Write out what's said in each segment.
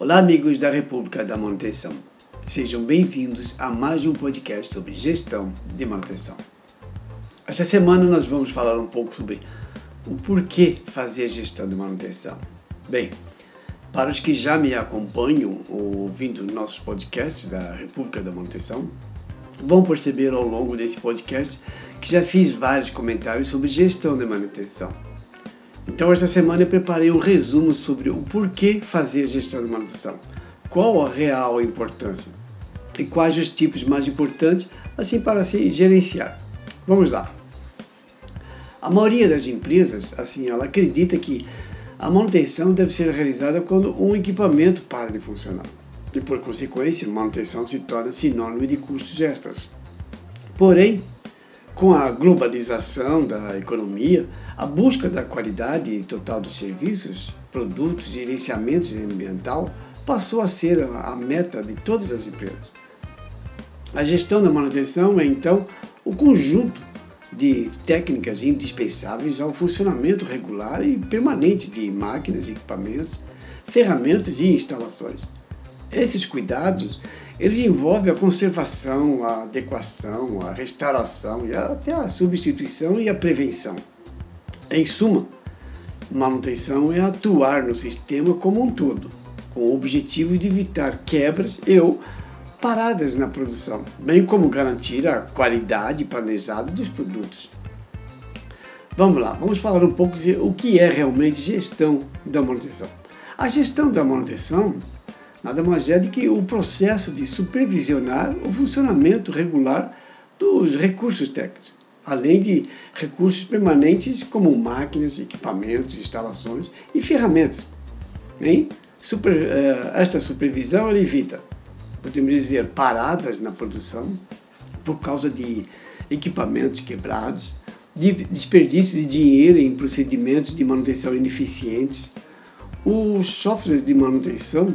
Olá, amigos da República da Manutenção. Sejam bem-vindos a mais um podcast sobre gestão de manutenção. Esta semana nós vamos falar um pouco sobre o porquê fazer gestão de manutenção. Bem, para os que já me acompanham ouvindo nossos podcasts da República da Manutenção, vão perceber ao longo desse podcast que já fiz vários comentários sobre gestão de manutenção. Então, esta semana eu preparei um resumo sobre o porquê fazer gestão de manutenção, qual a real importância e quais os tipos mais importantes assim para se gerenciar. Vamos lá. A maioria das empresas, assim, ela acredita que a manutenção deve ser realizada quando um equipamento para de funcionar. E por consequência, manutenção se torna sinônimo de custos extras. Porém, com a globalização da economia, a busca da qualidade total dos serviços, produtos e gerenciamento ambiental passou a ser a meta de todas as empresas. A gestão da manutenção é então o conjunto de técnicas indispensáveis ao funcionamento regular e permanente de máquinas, equipamentos, ferramentas e instalações. Esses cuidados eles envolvem a conservação, a adequação, a restauração e até a substituição e a prevenção. Em suma, manutenção é atuar no sistema como um todo, com o objetivo de evitar quebras e ou paradas na produção, bem como garantir a qualidade planejada dos produtos. Vamos lá, vamos falar um pouco de o que é realmente gestão da manutenção. A gestão da manutenção nada mais é do que o processo de supervisionar o funcionamento regular dos recursos técnicos, além de recursos permanentes como máquinas, equipamentos, instalações e ferramentas. Bem, super, eh, esta supervisão evita, podemos dizer, paradas na produção por causa de equipamentos quebrados, de desperdício de dinheiro em procedimentos de manutenção ineficientes. Os softwares de manutenção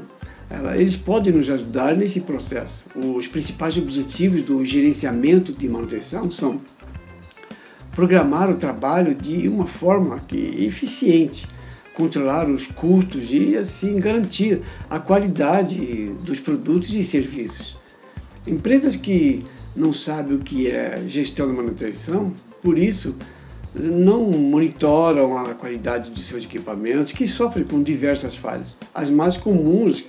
eles podem nos ajudar nesse processo. Os principais objetivos do gerenciamento de manutenção são programar o trabalho de uma forma que eficiente, controlar os custos e assim garantir a qualidade dos produtos e serviços. Empresas que não sabem o que é gestão de manutenção, por isso não monitoram a qualidade de seus equipamentos, que sofrem com diversas falhas. As mais comuns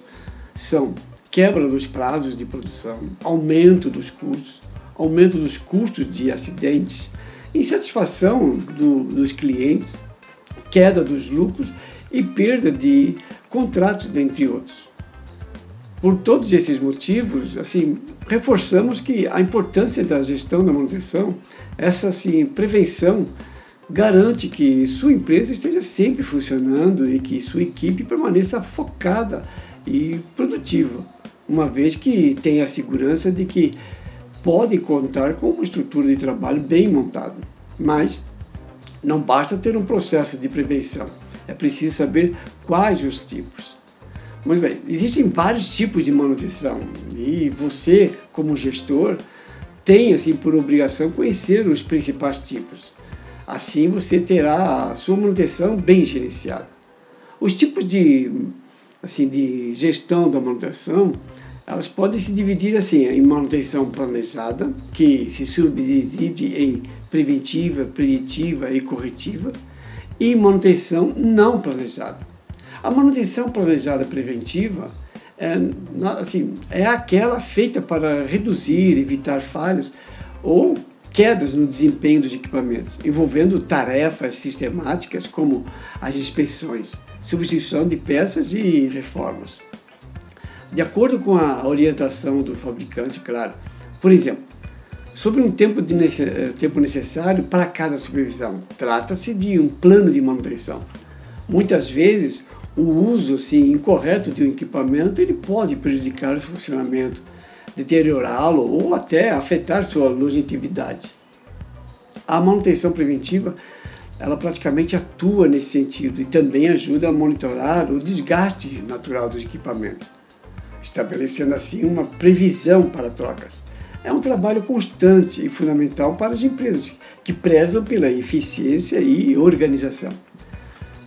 são quebra dos prazos de produção, aumento dos custos, aumento dos custos de acidentes, insatisfação do, dos clientes, queda dos lucros e perda de contratos, dentre outros. Por todos esses motivos, assim, reforçamos que a importância da gestão da manutenção, essa assim, prevenção, garante que sua empresa esteja sempre funcionando e que sua equipe permaneça focada e produtiva, uma vez que tem a segurança de que pode contar com uma estrutura de trabalho bem montada. Mas não basta ter um processo de prevenção, é preciso saber quais os tipos. Mas bem, existem vários tipos de manutenção e você, como gestor, tem assim por obrigação conhecer os principais tipos. Assim você terá a sua manutenção bem gerenciada. Os tipos de assim, de gestão da manutenção, elas podem se dividir assim em manutenção planejada, que se subdivide em preventiva, preditiva e corretiva, e manutenção não planejada. A manutenção planejada preventiva é, assim, é aquela feita para reduzir, evitar falhas ou quedas no desempenho dos equipamentos, envolvendo tarefas sistemáticas como as inspeções, substituição de peças e reformas. De acordo com a orientação do fabricante, claro. Por exemplo, sobre um tempo, de, eh, tempo necessário para cada supervisão. Trata-se de um plano de manutenção. Muitas vezes, o uso assim, incorreto de um equipamento ele pode prejudicar o funcionamento, deteriorá-lo ou até afetar sua longevidade. A manutenção preventiva ela praticamente atua nesse sentido e também ajuda a monitorar o desgaste natural dos equipamentos, estabelecendo assim uma previsão para trocas. É um trabalho constante e fundamental para as empresas que prezam pela eficiência e organização.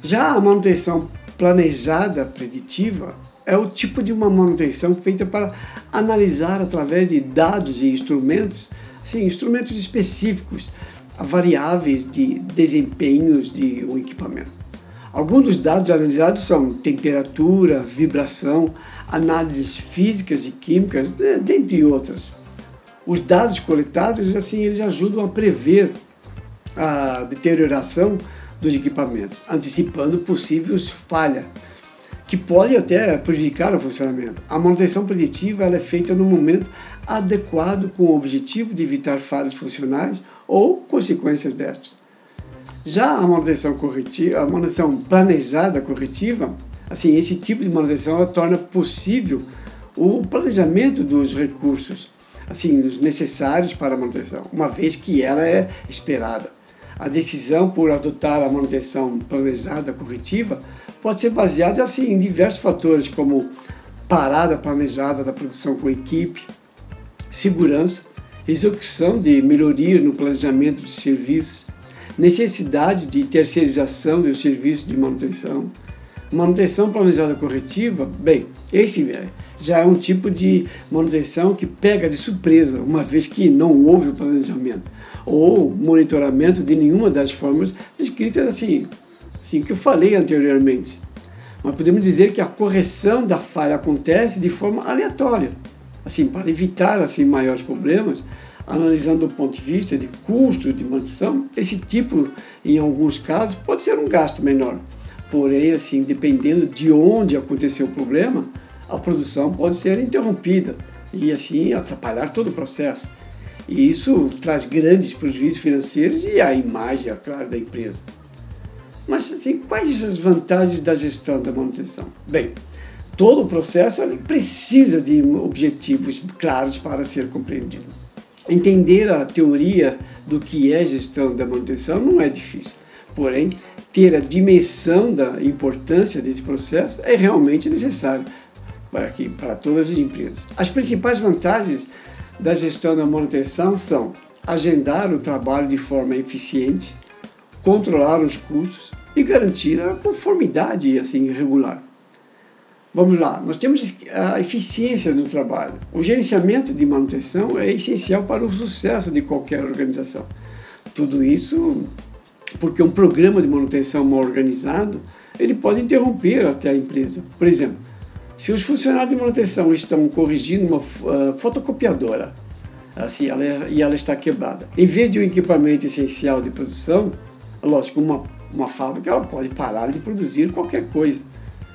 Já a manutenção planejada preditiva é o tipo de uma manutenção feita para analisar através de dados e instrumentos, sim, instrumentos específicos, variáveis de desempenhos de um equipamento. Alguns dos dados analisados são temperatura, vibração, análises físicas e químicas, né, dentre outras. Os dados coletados, assim, eles ajudam a prever a deterioração dos equipamentos, antecipando possíveis falhas que podem até prejudicar o funcionamento. A manutenção preditiva é feita no momento adequado com o objetivo de evitar falhas funcionais ou consequências destas. Já a manutenção corretiva, a manutenção planejada corretiva, assim, esse tipo de manutenção ela torna possível o planejamento dos recursos, assim, os necessários para a manutenção, uma vez que ela é esperada. A decisão por adotar a manutenção planejada corretiva pode ser baseada assim, em diversos fatores, como parada planejada da produção com equipe, segurança, execução de melhorias no planejamento de serviços, necessidade de terceirização dos serviços de manutenção, manutenção planejada corretiva, bem, esse já é um tipo de manutenção que pega de surpresa, uma vez que não houve o planejamento ou monitoramento de nenhuma das formas descritas assim, assim que eu falei anteriormente. Mas podemos dizer que a correção da falha acontece de forma aleatória, assim para evitar assim maiores problemas analisando do ponto de vista de custo de manutenção, esse tipo, em alguns casos, pode ser um gasto menor. Porém, assim, dependendo de onde aconteceu o problema, a produção pode ser interrompida e assim atrapalhar todo o processo. E isso traz grandes prejuízos financeiros e a imagem, é claro, da empresa. Mas assim, quais as vantagens da gestão da manutenção? Bem, todo o processo precisa de objetivos claros para ser compreendido. Entender a teoria do que é gestão da manutenção não é difícil, porém, ter a dimensão da importância desse processo é realmente necessário para, para todas as empresas. As principais vantagens da gestão da manutenção são agendar o trabalho de forma eficiente, controlar os custos e garantir a conformidade assim regular. Vamos lá, nós temos a eficiência no trabalho. O gerenciamento de manutenção é essencial para o sucesso de qualquer organização. Tudo isso porque um programa de manutenção mal organizado, ele pode interromper até a empresa. Por exemplo, se os funcionários de manutenção estão corrigindo uma uh, fotocopiadora assim, ela é, e ela está quebrada, em vez de um equipamento essencial de produção, lógico, uma, uma fábrica ela pode parar de produzir qualquer coisa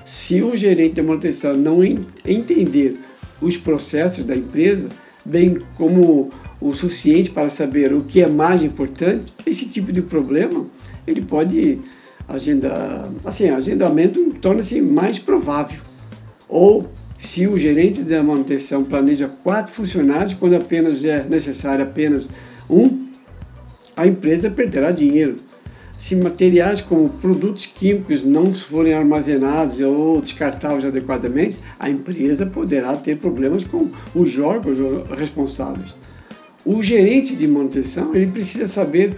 se o gerente de manutenção não entender os processos da empresa, bem como o suficiente para saber o que é mais importante, esse tipo de problema ele pode agendar, assim, agendamento torna-se mais provável. Ou se o gerente da manutenção planeja quatro funcionários quando apenas é necessário apenas um, a empresa perderá dinheiro se materiais como produtos químicos não forem armazenados ou descartáveis adequadamente, a empresa poderá ter problemas com os órgãos responsáveis. O gerente de manutenção ele precisa saber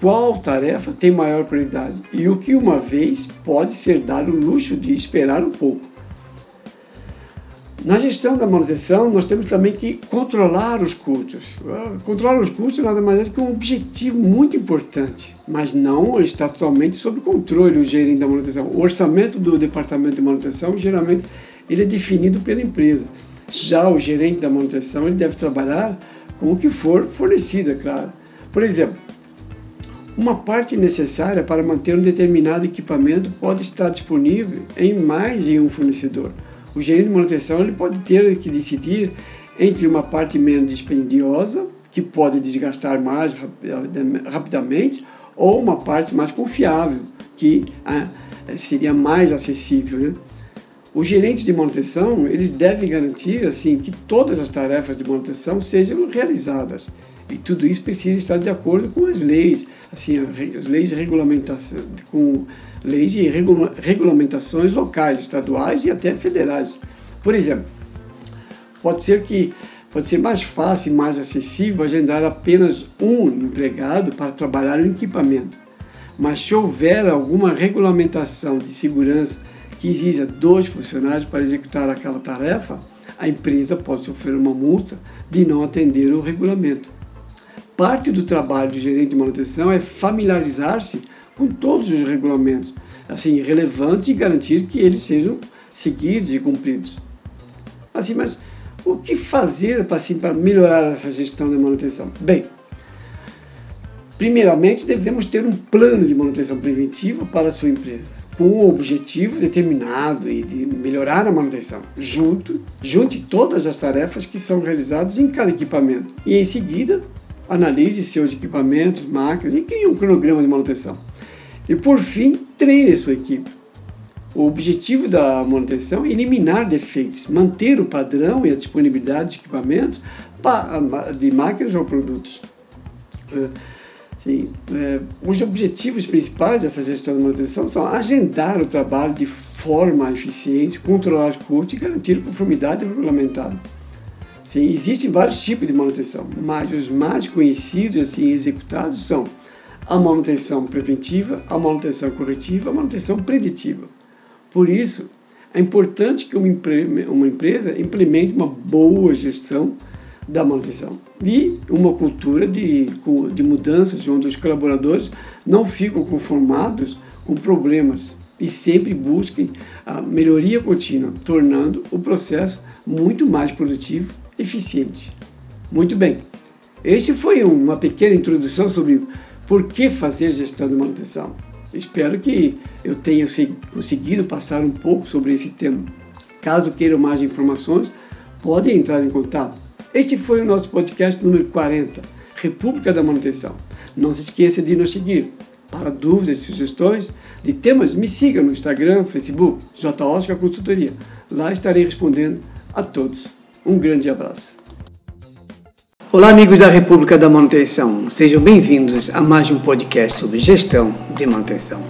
qual tarefa tem maior prioridade e o que uma vez pode ser dado o luxo de esperar um pouco. Na gestão da manutenção, nós temos também que controlar os custos. Ah, controlar os custos nada mais é que um objetivo muito importante, mas não está totalmente sob controle o gerente da manutenção. O orçamento do departamento de manutenção, geralmente, ele é definido pela empresa. Já o gerente da manutenção, ele deve trabalhar com o que for fornecido, é claro. Por exemplo, uma parte necessária para manter um determinado equipamento pode estar disponível em mais de um fornecedor o gerente de manutenção ele pode ter que decidir entre uma parte menos dispendiosa, que pode desgastar mais rapidamente, ou uma parte mais confiável, que ah, seria mais acessível. Né? Os gerentes de manutenção eles devem garantir assim que todas as tarefas de manutenção sejam realizadas e tudo isso precisa estar de acordo com as leis, assim, as leis de regulamentação, com leis de regulamentações locais, estaduais e até federais. Por exemplo, pode ser que pode ser mais fácil e mais acessível agendar apenas um empregado para trabalhar no equipamento. Mas se houver alguma regulamentação de segurança que exija dois funcionários para executar aquela tarefa, a empresa pode sofrer uma multa de não atender o regulamento. Parte do trabalho do gerente de manutenção é familiarizar-se com todos os regulamentos, assim, relevantes e garantir que eles sejam seguidos e cumpridos. Assim, mas o que fazer assim, para melhorar essa gestão de manutenção? Bem, primeiramente devemos ter um plano de manutenção preventiva para a sua empresa com um objetivo determinado e de melhorar a manutenção. Junto, junte todas as tarefas que são realizadas em cada equipamento e em seguida analise seus equipamentos, máquinas e crie um cronograma de manutenção. E por fim, treine sua equipe. O objetivo da manutenção é eliminar defeitos, manter o padrão e a disponibilidade de equipamentos de máquinas ou produtos. É, Sim, é, os objetivos principais dessa gestão de manutenção são agendar o trabalho de forma eficiente, controlar os custos e garantir conformidade regulamentada. Sim, existem vários tipos de manutenção, mas os mais conhecidos e assim, executados são a manutenção preventiva, a manutenção corretiva, a manutenção preditiva. Por isso, é importante que uma, uma empresa implemente uma boa gestão da manutenção. E uma cultura de, de mudanças, onde os colaboradores não ficam conformados com problemas e sempre busquem a melhoria contínua, tornando o processo muito mais produtivo eficiente. Muito bem, este foi uma pequena introdução sobre por que fazer gestão de manutenção. Espero que eu tenha conseguido passar um pouco sobre esse tema. Caso queiram mais informações, podem entrar em contato este foi o nosso podcast número 40, República da Manutenção. Não se esqueça de nos seguir. Para dúvidas e sugestões de temas, me siga no Instagram, Facebook, J. Consultoria. Lá estarei respondendo a todos. Um grande abraço. Olá, amigos da República da Manutenção. Sejam bem-vindos a mais um podcast sobre gestão de manutenção.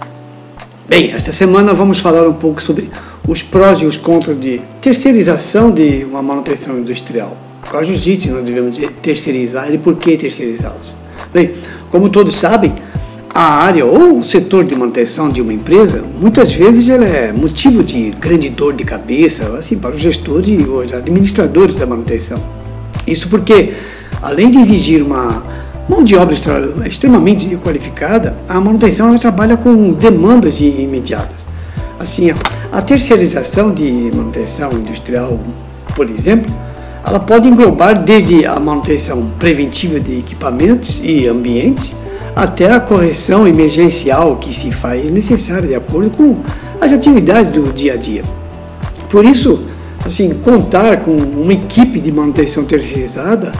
Bem, esta semana vamos falar um pouco sobre os prós e os contras de terceirização de uma manutenção industrial qual jiu-jitsu nós devemos terceirizar e por que terceirizá-los? Bem, como todos sabem, a área ou o setor de manutenção de uma empresa, muitas vezes ela é motivo de grande dor de cabeça, assim, para os gestores e os administradores da manutenção. Isso porque, além de exigir uma mão de obra extremamente qualificada, a manutenção ela trabalha com demandas imediatas. Assim, a terceirização de manutenção industrial, por exemplo, ela pode englobar desde a manutenção preventiva de equipamentos e ambientes até a correção emergencial que se faz necessária de acordo com as atividades do dia a dia. Por isso, assim, contar com uma equipe de manutenção terceirizada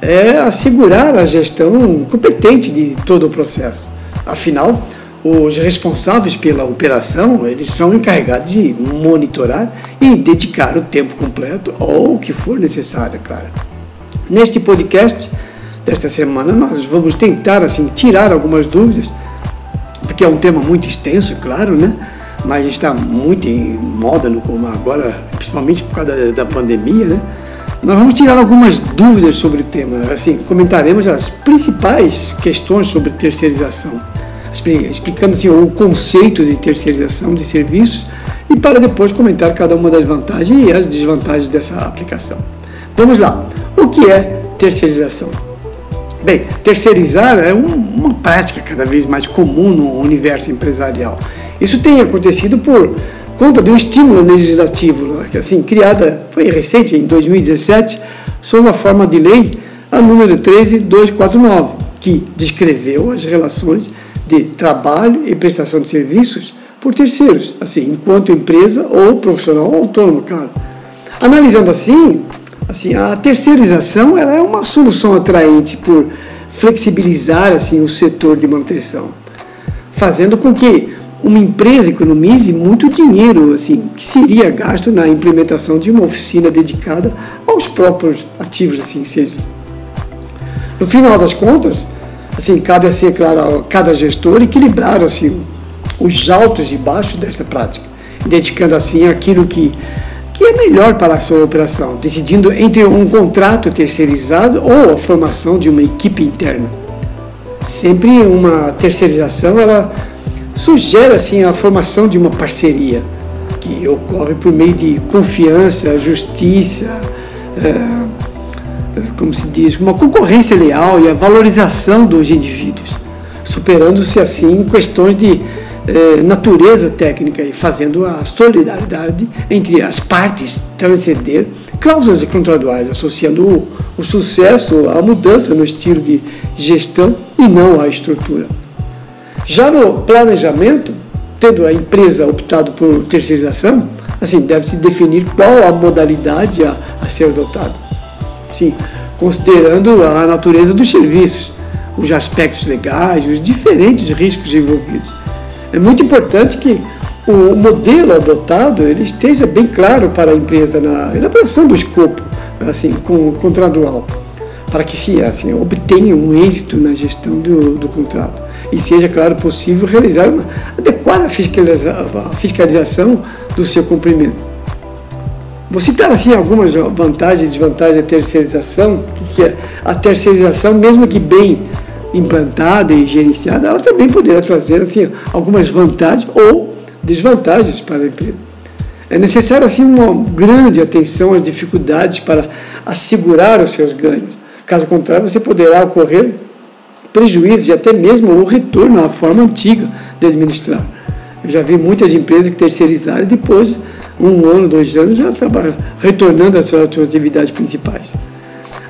é assegurar a gestão competente de todo o processo. Afinal, os responsáveis pela operação, eles são encarregados de monitorar e dedicar o tempo completo ou o que for necessário, claro. Neste podcast desta semana nós vamos tentar assim tirar algumas dúvidas, porque é um tema muito extenso, claro, né? Mas está muito em moda no agora, principalmente por causa da, da pandemia, né? Nós vamos tirar algumas dúvidas sobre o tema, assim, comentaremos as principais questões sobre terceirização explicando assim, o conceito de terceirização de serviços e para depois comentar cada uma das vantagens e as desvantagens dessa aplicação. Vamos lá. O que é terceirização? Bem, terceirizar é uma prática cada vez mais comum no universo empresarial. Isso tem acontecido por conta de um estímulo legislativo, né, assim, criada, foi recente, em 2017, sob a forma de lei a número 13249, que descreveu as relações de trabalho e prestação de serviços por terceiros, assim, enquanto empresa ou profissional autônomo, claro. Analisando assim, assim, a terceirização ela é uma solução atraente por flexibilizar assim o setor de manutenção, fazendo com que uma empresa economize muito dinheiro assim que seria gasto na implementação de uma oficina dedicada aos próprios ativos assim seja. No final das contas, Assim, cabe assim, é claro, a cada gestor equilibrar assim, os altos e baixos desta prática, dedicando assim aquilo que, que é melhor para a sua operação, decidindo entre um contrato terceirizado ou a formação de uma equipe interna. Sempre uma terceirização, ela sugere assim a formação de uma parceria, que ocorre por meio de confiança, justiça, é, como se diz, uma concorrência leal e a valorização dos indivíduos, superando-se assim questões de é, natureza técnica e fazendo a solidariedade entre as partes transcender cláusulas contratuais, associando o, o sucesso à mudança no estilo de gestão e não à estrutura. Já no planejamento, tendo a empresa optado por terceirização, assim, deve-se definir qual a modalidade a, a ser adotada. Sim, considerando a natureza dos serviços, os aspectos legais, os diferentes riscos envolvidos. É muito importante que o modelo adotado ele esteja bem claro para a empresa na elaboração do escopo assim, com, contratual, para que se assim, obtenha um êxito na gestão do, do contrato e seja, claro, possível realizar uma adequada fiscalização do seu cumprimento. Vou citar assim algumas vantagens e desvantagens da terceirização, que é a terceirização, mesmo que bem implantada e gerenciada, ela também poderá trazer assim, algumas vantagens ou desvantagens para a empresa. É necessário assim uma grande atenção às dificuldades para assegurar os seus ganhos. Caso contrário, você poderá ocorrer prejuízos e até mesmo o retorno à forma antiga de administrar. Eu já vi muitas empresas que terceirizaram e depois, um ano, dois anos, já estavam retornando às suas atividades principais.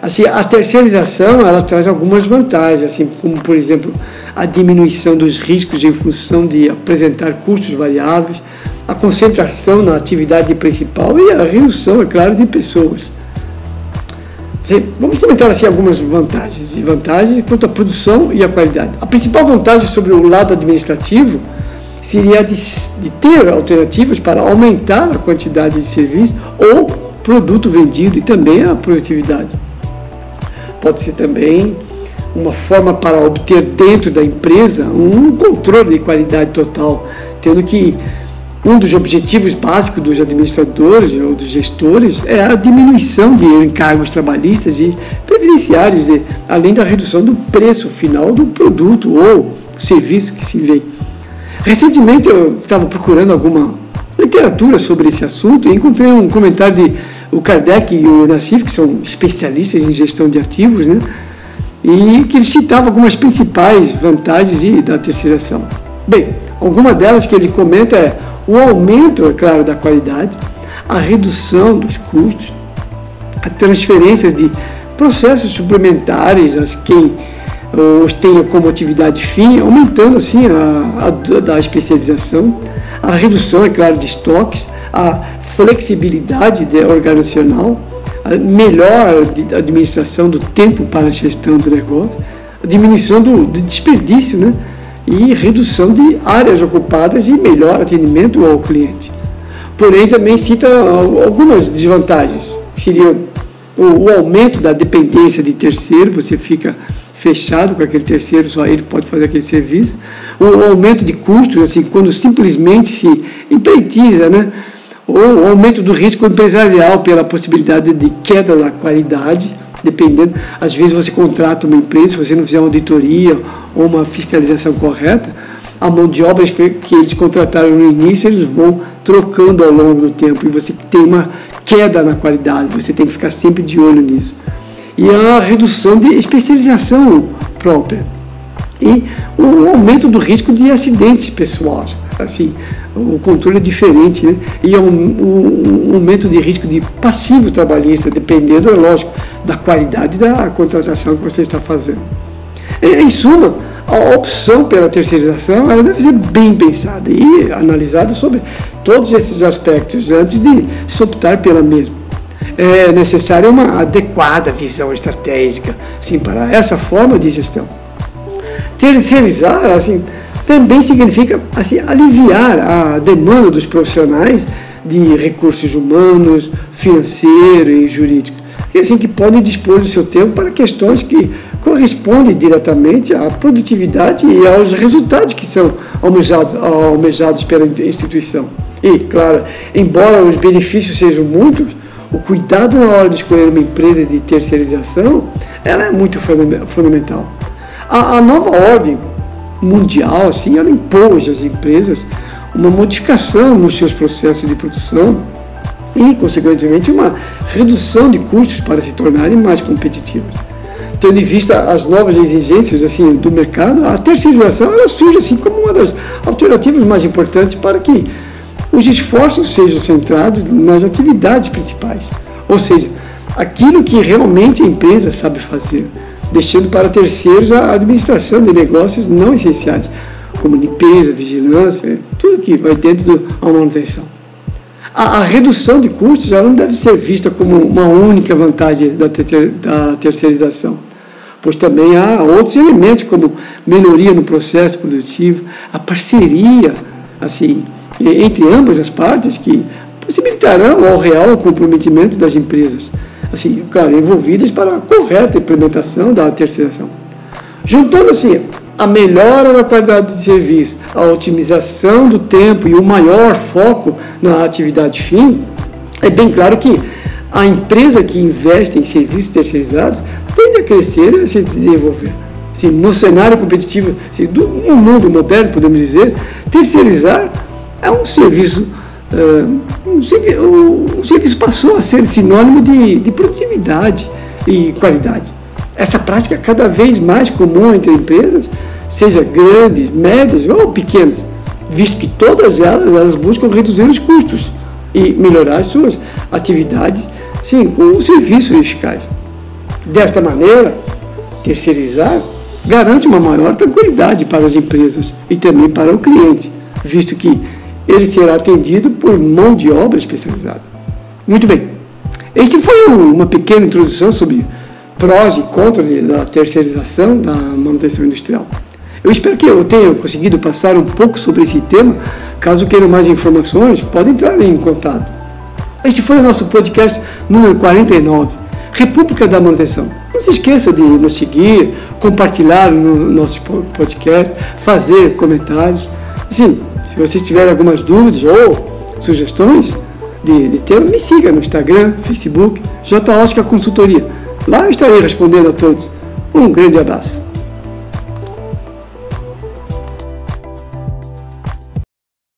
Assim, a terceirização ela traz algumas vantagens, assim como por exemplo a diminuição dos riscos em função de apresentar custos variáveis, a concentração na atividade principal e a redução, é claro, de pessoas. Vamos comentar assim algumas vantagens e vantagens quanto à produção e à qualidade. A principal vantagem sobre o lado administrativo seria de, de ter alternativas para aumentar a quantidade de serviço ou produto vendido e também a produtividade. Pode ser também uma forma para obter dentro da empresa um controle de qualidade total, tendo que um dos objetivos básicos dos administradores ou dos gestores é a diminuição de encargos trabalhistas e previdenciários, de, além da redução do preço final do produto ou serviço que se vê. Recentemente eu estava procurando alguma literatura sobre esse assunto e encontrei um comentário de o Kardec e o Nassif, que são especialistas em gestão de ativos, né? e que ele citava algumas principais vantagens da terceiração. Bem, alguma delas que ele comenta é o aumento, é claro, da qualidade, a redução dos custos, a transferência de processos suplementares a quem os tenha como atividade fim, aumentando assim a, a, da especialização, a redução, é claro, de estoques, a flexibilidade organizacional, a melhor administração do tempo para a gestão do negócio, a diminuição do, desperdício, né? e redução de áreas ocupadas e melhor atendimento ao cliente. Porém, também cita algumas desvantagens, que seriam o, aumento da dependência de terceiro, você fica fechado com aquele terceiro, só ele pode fazer aquele serviço, o aumento de custos, assim, quando simplesmente se empreitiza, né? Ou o aumento do risco empresarial pela possibilidade de queda da qualidade, dependendo, às vezes você contrata uma empresa, se você não fizer uma auditoria ou uma fiscalização correta, a mão de obra que eles contrataram no início, eles vão trocando ao longo do tempo e você tem uma queda na qualidade, você tem que ficar sempre de olho nisso. E a redução de especialização própria e o aumento do risco de acidentes pessoais. Assim, o controle é diferente, né? e é um, um, um, aumento de risco de passivo trabalhista, dependendo, é lógico, da qualidade da contratação que você está fazendo. Em suma, a opção pela terceirização ela deve ser bem pensada e analisada sobre todos esses aspectos antes de se optar pela mesma. É necessária uma adequada visão estratégica assim, para essa forma de gestão. Terceirizar, assim, também significa assim, aliviar a demanda dos profissionais de recursos humanos, financeiro e jurídico, e assim que podem dispor do seu tempo para questões que correspondem diretamente à produtividade e aos resultados que são almejados, almejados pela instituição. E, claro, embora os benefícios sejam muitos, o cuidado na hora de escolher uma empresa de terceirização ela é muito fundamental. A, a nova ordem mundial, assim, ela impôs às empresas uma modificação nos seus processos de produção e, consequentemente, uma redução de custos para se tornarem mais competitivas. Tendo em vista as novas exigências assim do mercado, a terceirização ela surge assim como uma das alternativas mais importantes para que os esforços sejam centrados nas atividades principais, ou seja, aquilo que realmente a empresa sabe fazer, deixando para terceiros a administração de negócios não essenciais, como limpeza, vigilância, tudo que vai dentro da manutenção. A, a, redução de custos já não deve ser vista como uma única vantagem da, ter, da terceirização, pois também há outros elementos como melhoria no processo produtivo, a parceria assim entre ambas as partes que possibilitarão ao real comprometimento das empresas, assim, claro, envolvidas para a correta implementação da terceirização. Juntando assim a melhora da qualidade de serviço, a otimização do tempo e o maior foco na atividade fim, é bem claro que a empresa que investe em serviços terceirizados tende a crescer e a se desenvolver. Assim, no cenário competitivo assim, do um mundo moderno, podemos dizer, terceirizar é um serviço. Uh, um, serviço, passou a ser sinônimo de, de produtividade e qualidade. Essa prática é cada vez mais comum entre empresas, seja grandes, médias ou pequenas, visto que todas elas, elas buscam reduzir os custos e melhorar as suas atividades, sim, com um serviço eficaz. Desta maneira, terceirizar garante uma maior tranquilidade para as empresas e também para o cliente, visto que ele será atendido por mão de obra especializada. Muito bem. Este foi uma pequena introdução sobre prós e contras da terceirização da manutenção industrial. Eu espero que eu tenha conseguido passar um pouco sobre esse tema. Caso queiram mais informações, podem entrar em contato. Este foi o nosso podcast número 49, República da Manutenção. Não se esqueça de nos seguir, compartilhar no nosso podcast, fazer comentários. Sim, se vocês tiverem algumas dúvidas ou sugestões de, de tema, me siga no Instagram, Facebook, J. Consultoria. Lá eu estarei respondendo a todos. Um grande abraço.